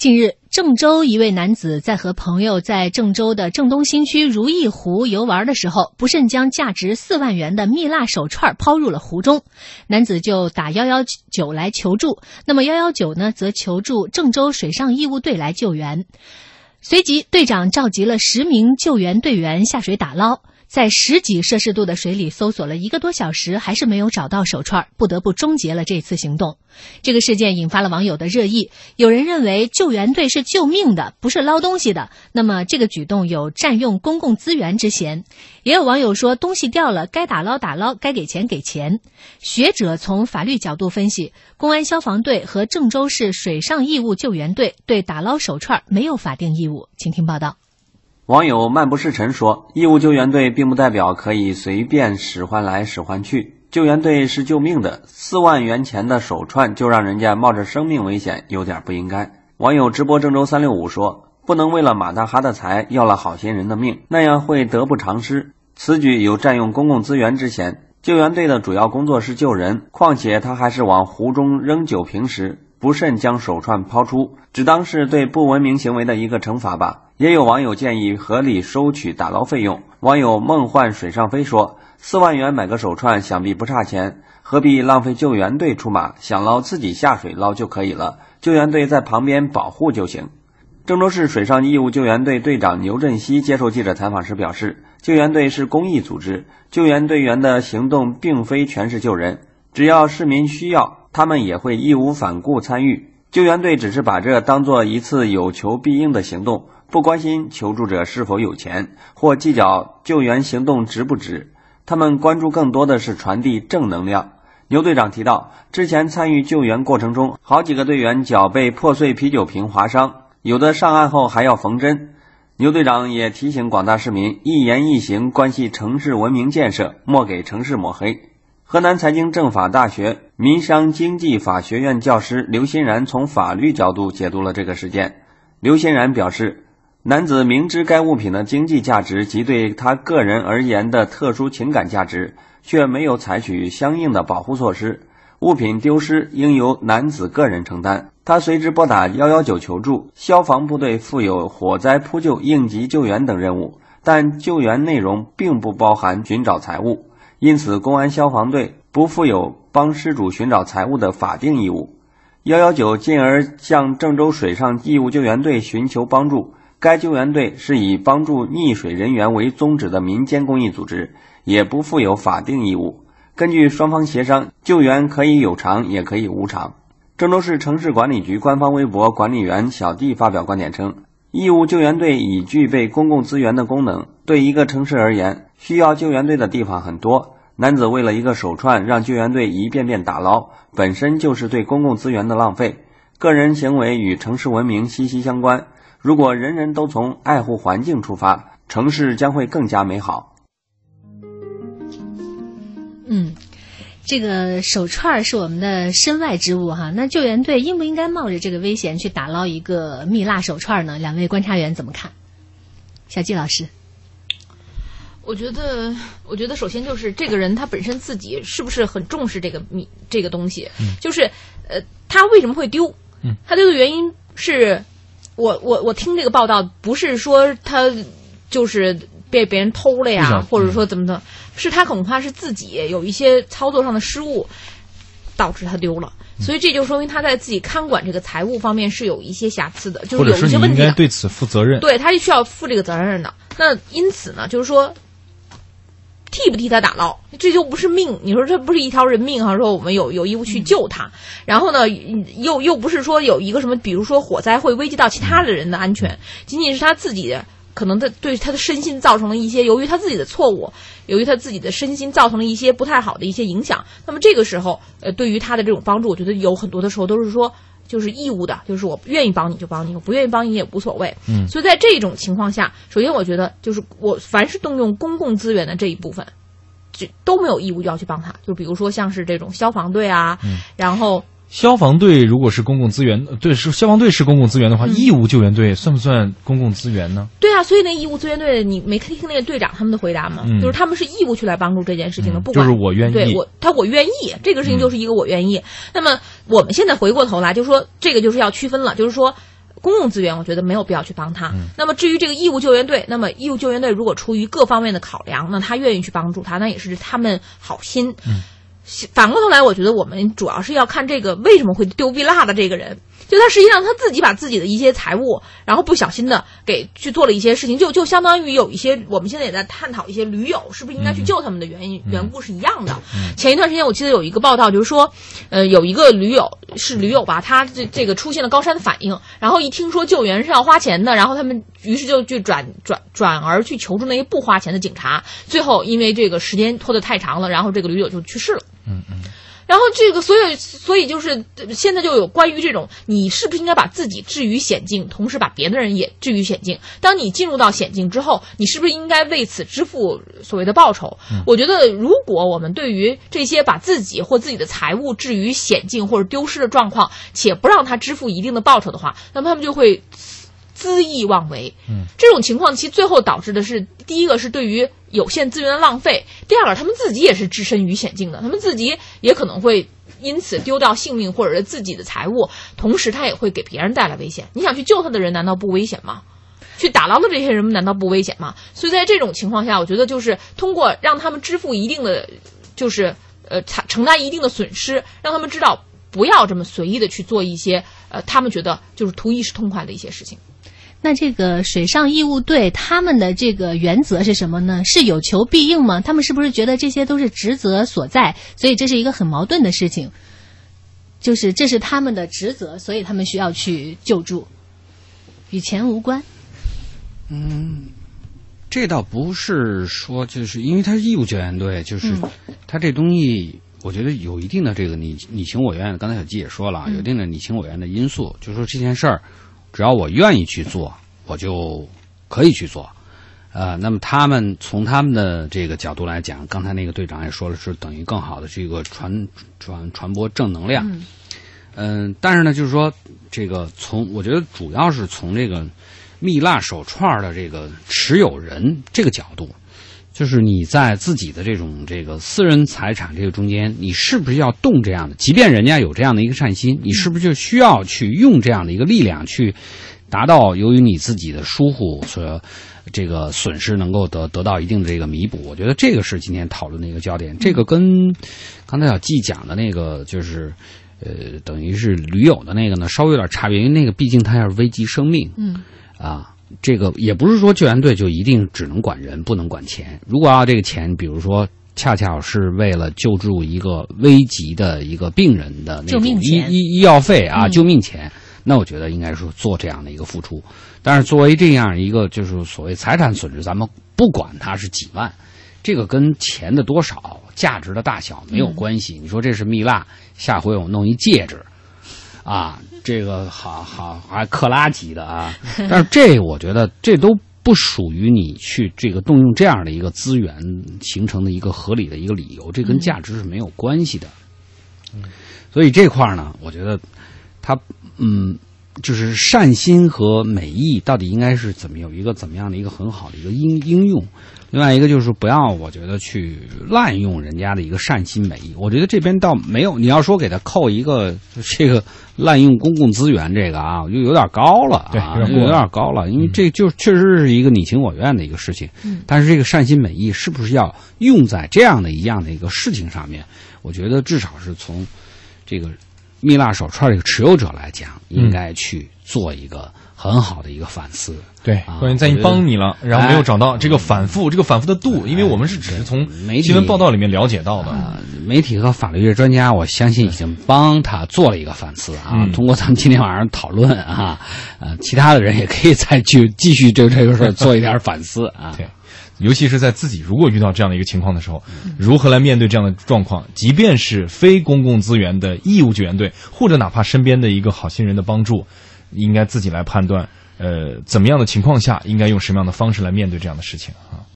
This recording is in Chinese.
近日，郑州一位男子在和朋友在郑州的郑东新区如意湖游玩的时候，不慎将价值四万元的蜜蜡手串抛入了湖中。男子就打幺幺九来求助，那么幺幺九呢，则求助郑州水上义务队来救援。随即，队长召集了十名救援队员下水打捞。在十几摄氏度的水里搜索了一个多小时，还是没有找到手串，不得不终结了这次行动。这个事件引发了网友的热议。有人认为救援队是救命的，不是捞东西的，那么这个举动有占用公共资源之嫌。也有网友说，东西掉了，该打捞打捞，该给钱给钱。学者从法律角度分析，公安消防队和郑州市水上义务救援队对打捞手串没有法定义务。请听报道。网友漫不是尘说：“义务救援队并不代表可以随便使唤来使唤去，救援队是救命的。四万元钱的手串就让人家冒着生命危险，有点不应该。”网友直播郑州三六五说：“不能为了马大哈的财要了好心人的命，那样会得不偿失。此举有占用公共资源之嫌。救援队的主要工作是救人，况且他还是往湖中扔酒瓶时。”不慎将手串抛出，只当是对不文明行为的一个惩罚吧。也有网友建议合理收取打捞费用。网友梦幻水上飞说：“四万元买个手串，想必不差钱，何必浪费救援队出马？想捞自己下水捞就可以了，救援队在旁边保护就行。”郑州市水上义务救援队队长牛振西接受记者采访时表示：“救援队是公益组织，救援队员的行动并非全是救人，只要市民需要。”他们也会义无反顾参与救援队，只是把这当做一次有求必应的行动，不关心求助者是否有钱，或计较救援行动值不值。他们关注更多的是传递正能量。牛队长提到，之前参与救援过程中，好几个队员脚被破碎啤酒瓶划伤，有的上岸后还要缝针。牛队长也提醒广大市民，一言一行关系城市文明建设，莫给城市抹黑。河南财经政法大学民商经济法学院教师刘欣然从法律角度解读了这个事件。刘欣然表示，男子明知该物品的经济价值及对他个人而言的特殊情感价值，却没有采取相应的保护措施，物品丢失应由男子个人承担。他随之拨打幺幺九求助，消防部队负有火灾扑救、应急救援等任务，但救援内容并不包含寻找财物。因此，公安消防队不负有帮失主寻找财物的法定义务。幺幺九进而向郑州水上义务救援队寻求帮助。该救援队是以帮助溺水人员为宗旨的民间公益组织，也不负有法定义务。根据双方协商，救援可以有偿，也可以无偿。郑州市城市管理局官方微博管理员小弟发表观点称。义务救援队已具备公共资源的功能。对一个城市而言，需要救援队的地方很多。男子为了一个手串，让救援队一遍遍打捞，本身就是对公共资源的浪费。个人行为与城市文明息息相关。如果人人都从爱护环境出发，城市将会更加美好。嗯。这个手串是我们的身外之物哈，那救援队应不应该冒着这个危险去打捞一个蜜蜡手串呢？两位观察员怎么看？小季老师，我觉得，我觉得首先就是这个人他本身自己是不是很重视这个米这个东西？嗯，就是呃，他为什么会丢？嗯，他丢的原因是，我我我听这个报道不是说他就是被别人偷了呀，或者说怎么的。是他恐怕是自己有一些操作上的失误，导致他丢了，所以这就说明他在自己看管这个财务方面是有一些瑕疵的，就是有一些问题。应该对此负责任。对他是需要负这个责任的。那因此呢，就是说，替不替他打捞，这就不是命。你说这不是一条人命哈？说我们有有义务去救他，然后呢，又又不是说有一个什么，比如说火灾会危及到其他的人的安全，仅仅是他自己。可能的对他的身心造成了一些，由于他自己的错误，由于他自己的身心造成了一些不太好的一些影响。那么这个时候，呃，对于他的这种帮助，我觉得有很多的时候都是说，就是义务的，就是我愿意帮你就帮你，我不愿意帮你也无所谓。嗯，所以在这种情况下，首先我觉得就是我凡是动用公共资源的这一部分，就都没有义务要去帮他。就比如说像是这种消防队啊，然后。消防队如果是公共资源，对，是消防队是公共资源的话，义务救援队算不算公共资源呢？对啊，所以那义务救援队，你没听那个队长他们的回答吗？就是他们是义务去来帮助这件事情的，不管就是我愿意，对我他我愿意，这个事情就是一个我愿意。那么我们现在回过头来就说，这个就是要区分了，就是说，公共资源，我觉得没有必要去帮他。那么至于这个义务救援队，那么义务救援队如果出于各方面的考量，那他愿意去帮助他，那也是他们好心。反过头来，我觉得我们主要是要看这个为什么会丢币蜡的这个人，就他实际上他自己把自己的一些财物，然后不小心的给去做了一些事情，就就相当于有一些我们现在也在探讨一些驴友是不是应该去救他们的原因缘故是一样的。前一段时间我记得有一个报道，就是说，呃，有一个驴友是驴友吧，他这这个出现了高山反应，然后一听说救援是要花钱的，然后他们于是就去转转转而去求助那些不花钱的警察，最后因为这个时间拖得太长了，然后这个驴友就去世了。嗯嗯，然后这个，所以所以就是现在就有关于这种，你是不是应该把自己置于险境，同时把别的人也置于险境？当你进入到险境之后，你是不是应该为此支付所谓的报酬？我觉得，如果我们对于这些把自己或自己的财物置于险境或者丢失的状况，且不让他支付一定的报酬的话，那么他们就会。恣意妄为，嗯，这种情况其实最后导致的是，第一个是对于有限资源的浪费，第二个他们自己也是置身于险境的，他们自己也可能会因此丢掉性命或者是自己的财物，同时他也会给别人带来危险。你想去救他的人难道不危险吗？去打捞的这些人难道不危险吗？所以在这种情况下，我觉得就是通过让他们支付一定的，就是呃承承担一定的损失，让他们知道不要这么随意的去做一些呃他们觉得就是图一时痛快的一些事情。那这个水上义务队他们的这个原则是什么呢？是有求必应吗？他们是不是觉得这些都是职责所在？所以这是一个很矛盾的事情，就是这是他们的职责，所以他们需要去救助，与钱无关。嗯，这倒不是说，就是因为他是义务救援队，就是他这东西，我觉得有一定的这个你你情我愿。刚才小季也说了，有一定的你情我愿的因素，就是说这件事儿。只要我愿意去做，我就可以去做，呃，那么他们从他们的这个角度来讲，刚才那个队长也说了，是等于更好的这个传传传播正能量，嗯，但是呢，就是说这个从我觉得主要是从这个蜜蜡手串的这个持有人这个角度，就是你在自己的这种这个私人财产这个中间，你是不是要动这样的？即便人家有这样的一个善心，你是不是就需要去用这样的一个力量去？达到由于你自己的疏忽所这个损失能够得得到一定的这个弥补，我觉得这个是今天讨论的一个焦点。这个跟刚才小季讲的那个就是呃，等于是驴友的那个呢，稍微有点差别，因为那个毕竟它要是危及生命，嗯啊，这个也不是说救援队就一定只能管人，不能管钱。如果要这个钱，比如说恰巧是为了救助一个危急的一个病人的那种医医医药费啊，救命钱。那我觉得应该是做这样的一个付出，但是作为这样一个就是所谓财产损失，咱们不管它是几万，这个跟钱的多少、价值的大小没有关系。你说这是蜜蜡，下回我弄一戒指，啊，这个好好还克拉级的啊，但是这我觉得这都不属于你去这个动用这样的一个资源形成的一个合理的一个理由，这跟价值是没有关系的。所以这块呢，我觉得他。嗯，就是善心和美意到底应该是怎么有一个怎么样的一个很好的一个应应用？另外一个就是不要，我觉得去滥用人家的一个善心美意。我觉得这边倒没有，你要说给他扣一个这个滥用公共资源这个啊，就有点高了啊，有点高了，因为这就确实是一个你情我愿的一个事情。嗯，但是这个善心美意是不是要用在这样的一样的一个事情上面？我觉得至少是从这个。蜜蜡手串这个持有者来讲，应该去做一个很好的一个反思。对，关键在于帮你了，然后没有找到这个反复，这个反复的度，因为我们是只是从新闻报道里面了解到的。媒体和法律专家，我相信已经帮他做了一个反思啊。通过咱们今天晚上讨论啊，呃，其他的人也可以再去继续就这个事儿做一点反思啊。对。尤其是在自己如果遇到这样的一个情况的时候，如何来面对这样的状况？即便是非公共资源的义务救援队，或者哪怕身边的一个好心人的帮助，应该自己来判断，呃，怎么样的情况下应该用什么样的方式来面对这样的事情啊？